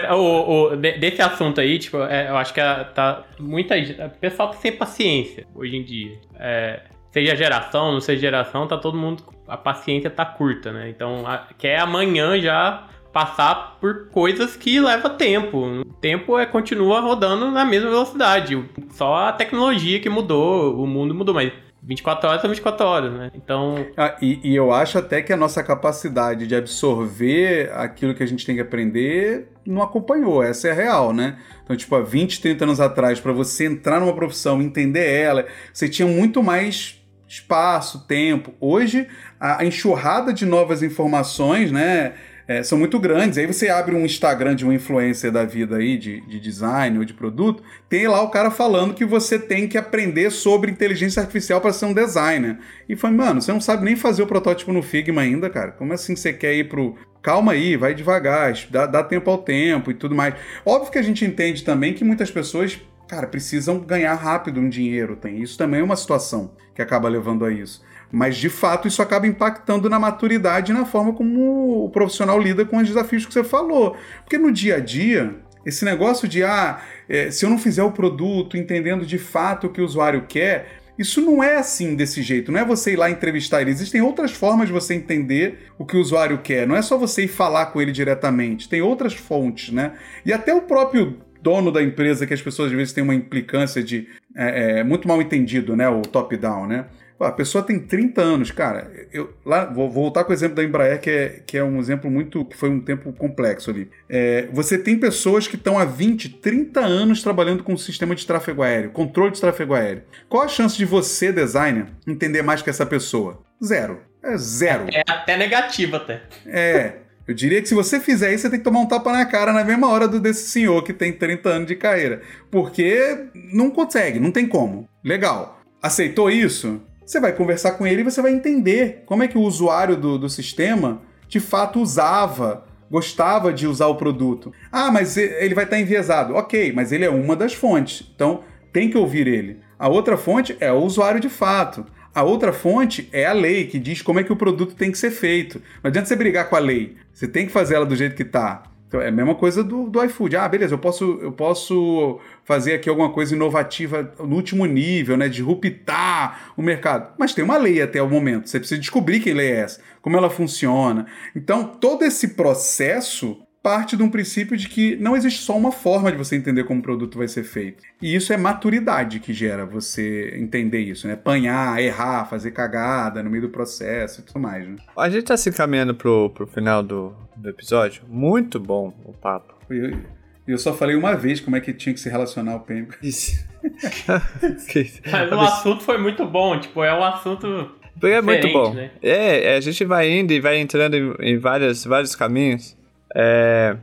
é. o, o, desse assunto aí, tipo, é, eu acho que tá muita o pessoal tá sem paciência hoje em dia. É, seja geração, não seja geração, tá todo mundo a paciência tá curta, né? Então, a, quer amanhã já passar por coisas que leva tempo. O tempo é continua rodando na mesma velocidade. Só a tecnologia que mudou, o mundo mudou, mas 24 horas são 24 horas, né? Então. Ah, e, e, eu acho até que a nossa capacidade de absorver aquilo que a gente tem que aprender não acompanhou. Essa é a real, né? Então, tipo, há 20, 30 anos atrás, para você entrar numa profissão, entender ela, você tinha muito mais espaço, tempo. Hoje, a enxurrada de novas informações, né? É, são muito grandes. Aí você abre um Instagram de um influencer da vida aí, de, de design ou de produto, tem lá o cara falando que você tem que aprender sobre inteligência artificial para ser um designer. E foi, mano, você não sabe nem fazer o protótipo no Figma ainda, cara. Como assim você quer ir pro. Calma aí, vai devagar, dá, dá tempo ao tempo e tudo mais. Óbvio que a gente entende também que muitas pessoas cara, precisam ganhar rápido um dinheiro. Tem isso também é uma situação que acaba levando a isso. Mas de fato isso acaba impactando na maturidade e na forma como o profissional lida com os desafios que você falou. Porque no dia a dia, esse negócio de ah, é, se eu não fizer o produto entendendo de fato o que o usuário quer, isso não é assim desse jeito, não é você ir lá entrevistar ele. Existem outras formas de você entender o que o usuário quer. Não é só você ir falar com ele diretamente. Tem outras fontes, né? E até o próprio dono da empresa, que as pessoas às vezes têm uma implicância de. É, é, muito mal entendido, né? O top-down, né? Pô, a pessoa tem 30 anos, cara. Eu lá vou voltar com o exemplo da Embraer, que é, que é um exemplo muito. que foi um tempo complexo ali. É, você tem pessoas que estão há 20, 30 anos trabalhando com o sistema de tráfego aéreo, controle de tráfego aéreo. Qual a chance de você, designer, entender mais que essa pessoa? Zero. É zero. É até negativo até. É. Eu diria que se você fizer isso, você tem que tomar um tapa na cara na mesma hora do, desse senhor que tem 30 anos de carreira. Porque não consegue, não tem como. Legal. Aceitou isso? Você vai conversar com ele e você vai entender como é que o usuário do, do sistema de fato usava, gostava de usar o produto. Ah, mas ele vai estar enviesado. Ok, mas ele é uma das fontes. Então tem que ouvir ele. A outra fonte é o usuário de fato. A outra fonte é a lei, que diz como é que o produto tem que ser feito. Não adianta você brigar com a lei. Você tem que fazer ela do jeito que está. Então, é a mesma coisa do, do iFood. Ah, beleza, eu posso, eu posso fazer aqui alguma coisa inovativa no último nível, né? Disruptar o mercado. Mas tem uma lei até o momento. Você precisa descobrir que lei é essa, como ela funciona. Então, todo esse processo parte de um princípio de que não existe só uma forma de você entender como o produto vai ser feito. E isso é maturidade que gera você entender isso, né? Apanhar, errar, fazer cagada no meio do processo e tudo mais, né? A gente tá se encaminhando pro, pro final do, do episódio. Muito bom o papo. Eu, eu só falei uma vez como é que tinha que se relacionar o PEM. Isso. Mas o assunto foi muito bom, tipo, é um assunto é muito bom. Né? É, a gente vai indo e vai entrando em, em vários, vários caminhos. É,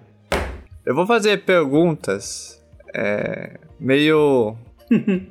eu vou fazer perguntas é, meio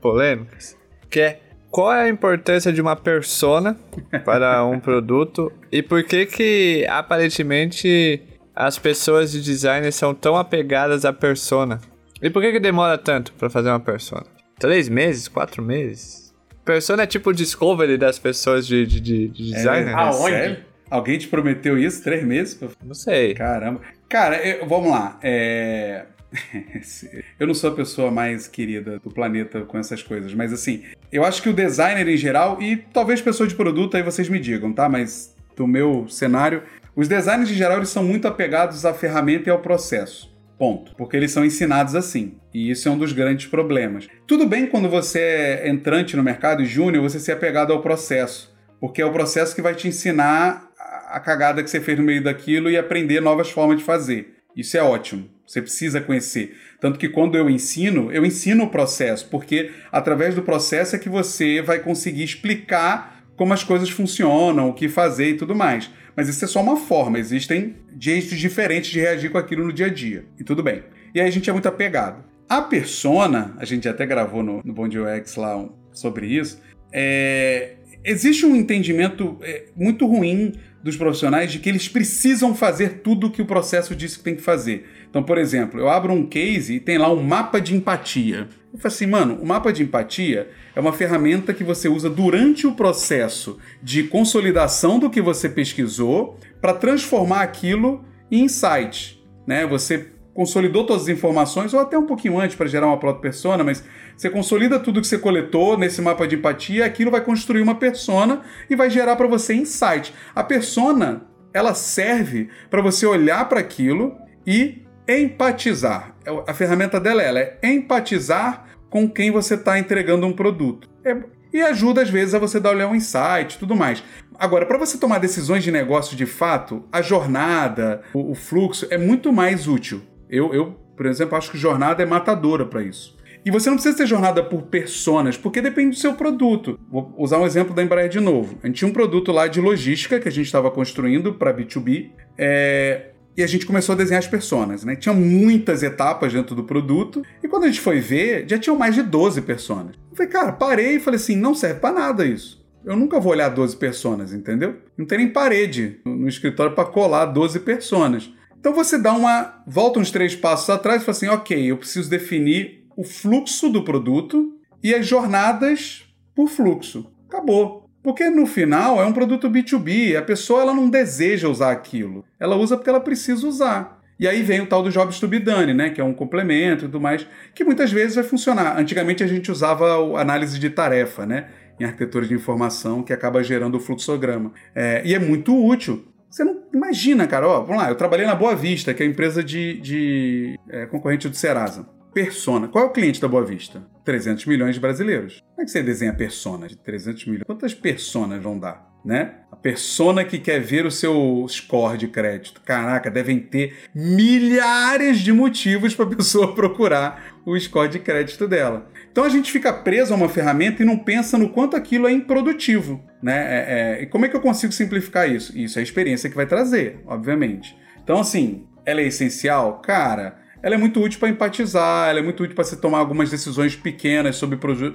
polêmicas. Que é qual é a importância de uma persona para um produto e por que que aparentemente as pessoas de design são tão apegadas à persona? E por que que demora tanto para fazer uma persona? Três meses? Quatro meses? Persona é tipo o discovery das pessoas de, de, de design? É, né? Aonde? Alguém te prometeu isso? Três meses? Não sei. Caramba. Cara, eu, vamos lá. É... eu não sou a pessoa mais querida do planeta com essas coisas, mas assim, eu acho que o designer em geral, e talvez pessoa de produto, aí vocês me digam, tá? Mas do meu cenário, os designers em geral eles são muito apegados à ferramenta e ao processo. Ponto. Porque eles são ensinados assim. E isso é um dos grandes problemas. Tudo bem quando você é entrante no mercado e júnior, você ser apegado ao processo. Porque é o processo que vai te ensinar a cagada que você fez no meio daquilo e aprender novas formas de fazer. Isso é ótimo. Você precisa conhecer. Tanto que quando eu ensino, eu ensino o processo, porque através do processo é que você vai conseguir explicar como as coisas funcionam, o que fazer e tudo mais. Mas isso é só uma forma, existem jeitos diferentes de reagir com aquilo no dia a dia. E tudo bem. E aí a gente é muito apegado. A persona, a gente até gravou no, no Bom UX lá um, sobre isso, é, existe um entendimento é, muito ruim dos profissionais de que eles precisam fazer tudo o que o processo disse que tem que fazer. Então, por exemplo, eu abro um case e tem lá um mapa de empatia. Eu falo assim, mano, o mapa de empatia é uma ferramenta que você usa durante o processo de consolidação do que você pesquisou para transformar aquilo em insight. Né? Você consolidou todas as informações, ou até um pouquinho antes para gerar uma própria persona, mas você consolida tudo que você coletou nesse mapa de empatia, aquilo vai construir uma persona e vai gerar para você insight. A persona, ela serve para você olhar para aquilo e empatizar. É a ferramenta dela é, é empatizar com quem você está entregando um produto. É, e ajuda às vezes a você dar olhar um insight tudo mais. Agora, para você tomar decisões de negócio de fato, a jornada, o, o fluxo é muito mais útil. Eu, eu, por exemplo, acho que jornada é matadora para isso. E você não precisa ter jornada por personas, porque depende do seu produto. Vou usar um exemplo da Embraer de novo. A gente tinha um produto lá de logística que a gente estava construindo para B2B. É, e a gente começou a desenhar as personas, né? Tinha muitas etapas dentro do produto, e quando a gente foi ver, já tinham mais de 12 personas. Eu falei, cara, parei e falei assim: não serve para nada isso. Eu nunca vou olhar 12 personas, entendeu? Não tem nem parede no escritório para colar 12 personas. Então você dá uma. volta uns três passos atrás e fala assim: ok, eu preciso definir o fluxo do produto e as jornadas por fluxo. Acabou. Porque no final é um produto B2B, a pessoa ela não deseja usar aquilo. Ela usa porque ela precisa usar. E aí vem o tal do Jobs to be done, né, que é um complemento e tudo mais, que muitas vezes vai funcionar. Antigamente a gente usava análise de tarefa, né, em arquitetura de informação, que acaba gerando o fluxograma. É, e é muito útil. Você não imagina, cara. Ó, vamos lá, eu trabalhei na Boa Vista, que é a empresa de, de é, concorrente do Serasa. persona. Qual é o cliente da Boa Vista? 300 milhões de brasileiros. Como é que você desenha persona de 300 milhões? Quantas personas vão dar? Né? A persona que quer ver o seu score de crédito. Caraca, devem ter milhares de motivos para a pessoa procurar o score de crédito dela. Então a gente fica preso a uma ferramenta e não pensa no quanto aquilo é improdutivo. Né? É, é, e como é que eu consigo simplificar isso? Isso é a experiência que vai trazer, obviamente. Então, assim, ela é essencial? Cara, ela é muito útil para empatizar, ela é muito útil para você tomar algumas decisões pequenas sobre proje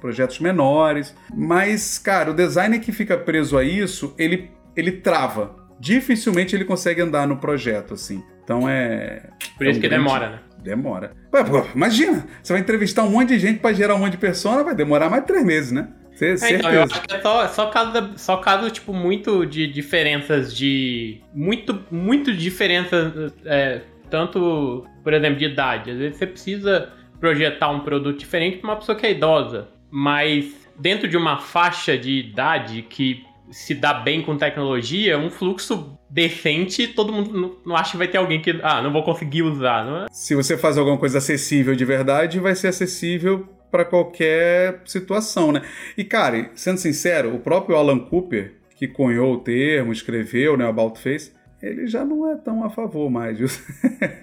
projetos menores. Mas, cara, o designer que fica preso a isso, ele, ele trava. Dificilmente ele consegue andar no projeto, assim. Então é. Por é isso um que grande... demora, né? Demora. Pô, pô, imagina, você vai entrevistar um monte de gente para gerar um monte de persona, vai demorar mais de três meses, né? É, então, eu acho que é só, só, caso, só caso, tipo, muito de diferenças de. Muito, muito diferenças. É, tanto, por exemplo, de idade. Às vezes você precisa projetar um produto diferente para uma pessoa que é idosa. Mas dentro de uma faixa de idade que se dá bem com tecnologia, um fluxo decente, todo mundo não, acha que vai ter alguém que, ah, não vou conseguir usar. Não é? Se você faz alguma coisa acessível de verdade, vai ser acessível para qualquer situação, né? E, cara, sendo sincero, o próprio Alan Cooper, que cunhou o termo, escreveu, né, About Face, ele já não é tão a favor mais, viu?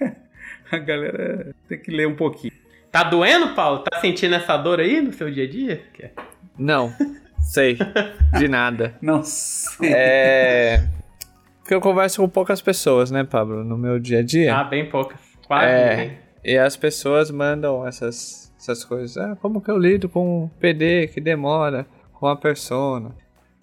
a galera tem que ler um pouquinho. Tá doendo, Paulo? Tá sentindo essa dor aí no seu dia a dia? Não, sei. De nada. Não sei. É. Porque eu converso com poucas pessoas, né, Pablo, no meu dia a dia. Ah, bem poucas. Quase. É, e as pessoas mandam essas essas coisas. Ah, como que eu lido com um PD que demora, com a persona?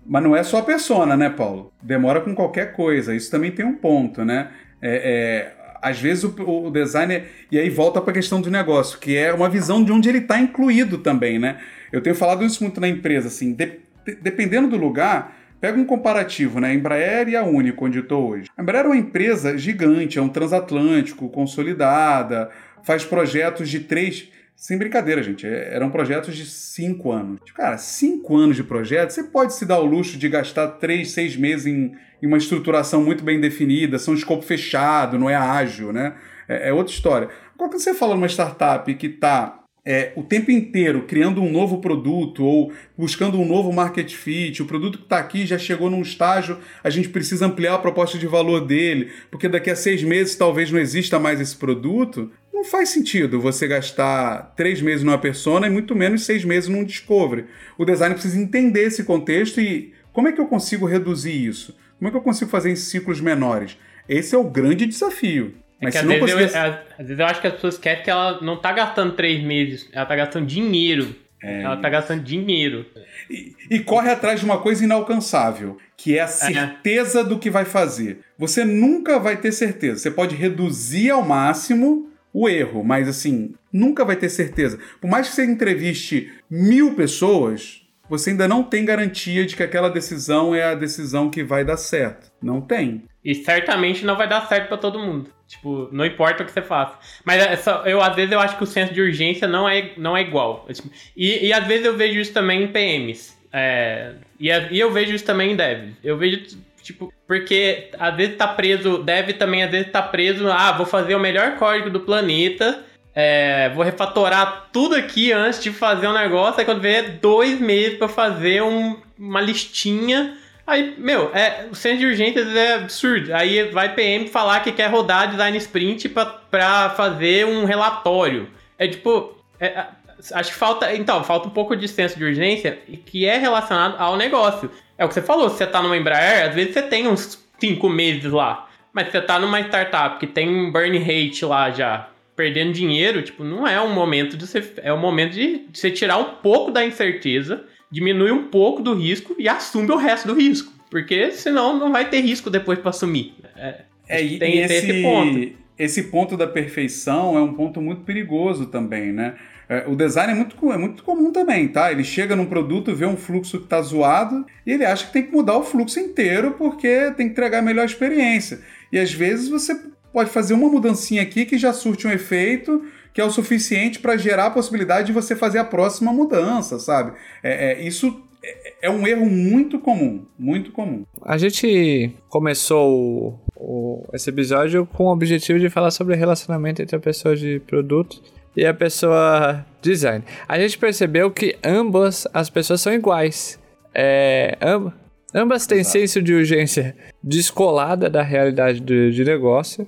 Mas não é só a persona, né, Paulo? Demora com qualquer coisa. Isso também tem um ponto, né? É, é, às vezes o, o designer. E aí volta para a questão do negócio, que é uma visão de onde ele está incluído também, né? Eu tenho falado isso muito na empresa, assim, de, dependendo do lugar. Pega um comparativo, né? A Embraer e a Único, onde estou hoje. A Embraer é uma empresa gigante, é um transatlântico, consolidada, faz projetos de três sem brincadeira, gente. É, eram projetos de cinco anos. Tipo, cara, cinco anos de projeto, você pode se dar o luxo de gastar três, seis meses em, em uma estruturação muito bem definida, são um escopo fechado, não é ágil, né? É, é outra história. Agora, quando você fala numa startup que está é, o tempo inteiro criando um novo produto ou buscando um novo market fit, o produto que está aqui já chegou num estágio, a gente precisa ampliar a proposta de valor dele, porque daqui a seis meses talvez não exista mais esse produto, não faz sentido você gastar três meses numa persona e muito menos seis meses num discovery. O design precisa entender esse contexto e como é que eu consigo reduzir isso? Como é que eu consigo fazer em ciclos menores? Esse é o grande desafio. É Mas que às vezes, conseguir... eu, às vezes eu acho que as pessoas querem que ela não tá gastando três meses, ela tá gastando dinheiro. É... Ela tá gastando dinheiro. E, e, corre atrás de uma coisa inalcançável, que é a é. certeza é. do que vai fazer. Você nunca vai ter certeza. Você pode reduzir ao máximo o erro, mas assim, nunca vai ter certeza. Por mais que você entreviste mil pessoas, você ainda não tem garantia de que aquela decisão é a decisão que vai dar certo. Não tem. E certamente não vai dar certo para todo mundo. Tipo, não importa o que você faça. Mas é eu, às vezes eu acho que o senso de urgência não é, não é igual. E, e às vezes eu vejo isso também em PMs. É, e, e eu vejo isso também em devs. Eu vejo Tipo, porque às vezes tá preso, deve também às vezes tá preso, ah, vou fazer o melhor código do planeta, é, vou refatorar tudo aqui antes de fazer um negócio, aí quando vê dois meses para fazer um, uma listinha. Aí, meu, é, o centro de urgências é absurdo. Aí vai PM falar que quer rodar design sprint para fazer um relatório. É tipo, é, acho que falta, então, falta um pouco de senso de urgência que é relacionado ao negócio. É o que você falou, se você tá numa Embraer, às vezes você tem uns 5 meses lá. Mas você tá numa startup que tem um burn rate lá já, perdendo dinheiro, tipo, não é um momento de você. É o um momento de você tirar um pouco da incerteza, diminui um pouco do risco e assume o resto do risco. Porque senão não vai ter risco depois para assumir. É, é e, tem, esse, esse ponto. Esse ponto da perfeição é um ponto muito perigoso também, né? É, o design é muito, é muito comum também, tá? Ele chega num produto, vê um fluxo que tá zoado e ele acha que tem que mudar o fluxo inteiro porque tem que entregar a melhor experiência. E às vezes você pode fazer uma mudancinha aqui que já surte um efeito que é o suficiente para gerar a possibilidade de você fazer a próxima mudança, sabe? É, é, isso é, é um erro muito comum, muito comum. A gente começou o, o, esse episódio com o objetivo de falar sobre relacionamento entre a pessoa de produto e a pessoa design. A gente percebeu que ambas as pessoas são iguais. É, amb ambas têm Exato. senso de urgência descolada da realidade do, de negócio.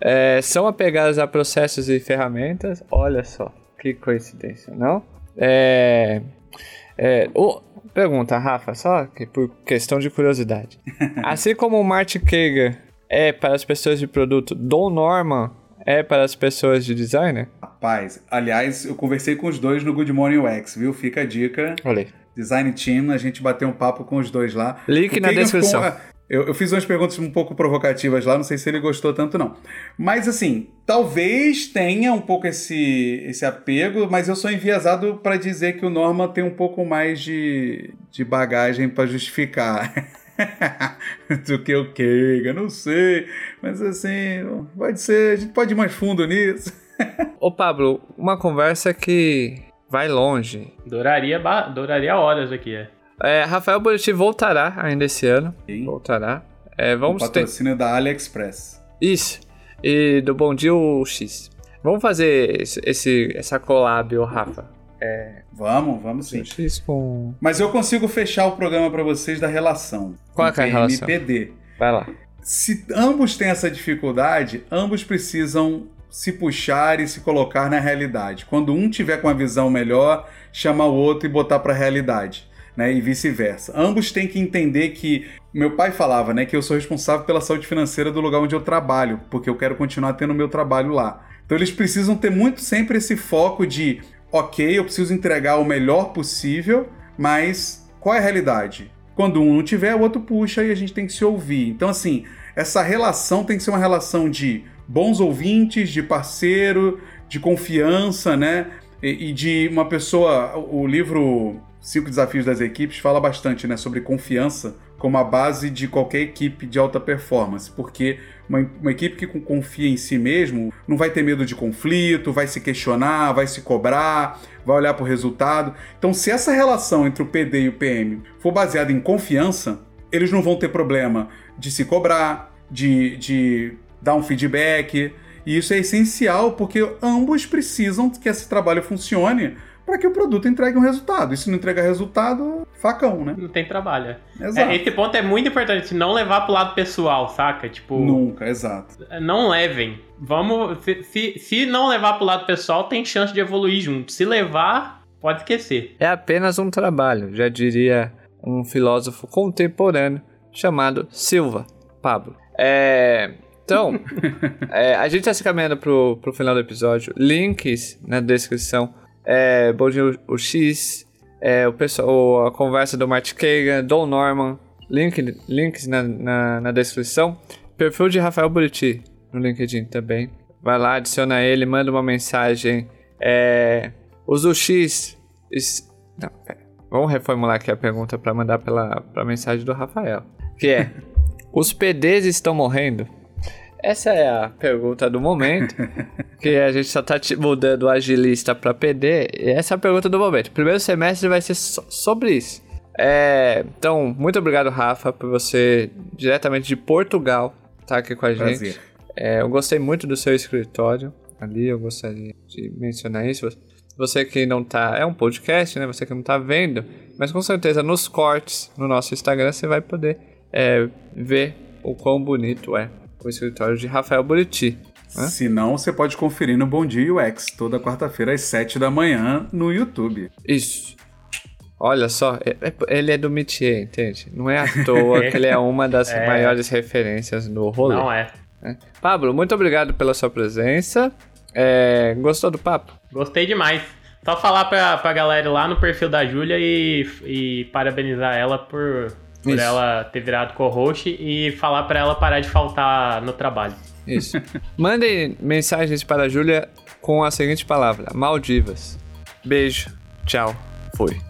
É, são apegadas a processos e ferramentas. Olha só, que coincidência, não? É, é, oh, pergunta, Rafa, só que por questão de curiosidade. assim como o Martin Kager é para as pessoas de produto, Don Norman é para as pessoas de designer? Rapaz, aliás, eu conversei com os dois no Good Morning UX, viu? Fica a dica. Olha Design Team, a gente bateu um papo com os dois lá. Link na descrição. Eu, eu, fiz umas perguntas um pouco provocativas lá, não sei se ele gostou tanto, não. Mas assim, talvez tenha um pouco esse, esse apego, mas eu sou enviesado para dizer que o Norma tem um pouco mais de, de bagagem para justificar. do que o Keiga, não sei. Mas assim, pode ser, a gente pode ir mais fundo nisso. Ô Pablo, uma conversa que vai longe. Duraria, duraria horas aqui, é. É, Rafael Buriti voltará ainda esse ano. Sim. Voltará. É, vamos o patrocínio ter... da AliExpress. Isso. E do Bom Dia o X. Vamos fazer esse, essa collab, ô Rafa. É... Vamos, vamos sim. Com... Mas eu consigo fechar o programa para vocês da relação. Qual é, é a relação? MPD. Vai lá. Se ambos têm essa dificuldade, ambos precisam se puxar e se colocar na realidade. Quando um tiver com a visão melhor, chamar o outro e botar para a realidade né, e vice-versa. Ambos têm que entender que meu pai falava, né, que eu sou responsável pela saúde financeira do lugar onde eu trabalho, porque eu quero continuar tendo meu trabalho lá. Então eles precisam ter muito sempre esse foco de, ok, eu preciso entregar o melhor possível, mas qual é a realidade? Quando um não tiver, o outro puxa e a gente tem que se ouvir. Então assim, essa relação tem que ser uma relação de bons ouvintes, de parceiro, de confiança, né? E, e de uma pessoa. O livro Cinco Desafios das Equipes fala bastante né, sobre confiança como a base de qualquer equipe de alta performance, porque uma, uma, equipe que confia em si mesmo não vai ter medo de conflito, vai se questionar, vai se cobrar, vai olhar para o resultado. Então, se essa relação entre o PD e o PM for baseada em confiança, eles não vão ter problema de se cobrar, de, de dar um feedback. E isso é essencial porque ambos precisam que esse trabalho funcione para que o produto entregue um resultado. E se não entregar resultado, facão, né? Não tem trabalho. Exato. É, esse ponto é muito importante, não levar pro lado pessoal, saca? Tipo. Nunca, exato. Não levem. Vamos. Se, se, se não levar pro lado pessoal, tem chance de evoluir junto. Se levar, pode esquecer. É apenas um trabalho, já diria um filósofo contemporâneo chamado Silva Pablo. É. Então, é, a gente está se caminhando pro, pro final do episódio. Links na descrição é, Bom Dia o X, é, o pessoal, a conversa do Matt Kagan, Don Norman, link, links na, na, na, descrição. Perfil de Rafael Buriti no LinkedIn também. Vai lá, adiciona ele, manda uma mensagem. É, usa o X. não, pera. Vamos reformular aqui a pergunta para mandar pela pra mensagem do Rafael. Que é: Os PDs estão morrendo? Essa é a pergunta do momento. que a gente só tá mudando o agilista para PD. E essa é a pergunta do momento. Primeiro semestre vai ser so sobre isso. É, então, muito obrigado, Rafa, por você, diretamente de Portugal, estar tá aqui com a gente. É, eu gostei muito do seu escritório ali, eu gostaria de mencionar isso. Você que não tá. É um podcast, né? Você que não tá vendo, mas com certeza nos cortes no nosso Instagram você vai poder é, ver o quão bonito é o escritório de Rafael Buriti. Né? Se não, você pode conferir no Bom Dia UX, toda quarta-feira às 7 da manhã no YouTube. Isso. Olha só, é, é, ele é do métier, entende? Não é à toa que ele é uma das é. maiores referências no rolê. Não é. é. Pablo, muito obrigado pela sua presença. É, gostou do papo? Gostei demais. Só falar pra, pra galera lá no perfil da Júlia e, e parabenizar ela por por Isso. ela ter virado co-host e falar para ela parar de faltar no trabalho. Isso. Mandem mensagens para a Júlia com a seguinte palavra: Maldivas. Beijo, tchau, fui.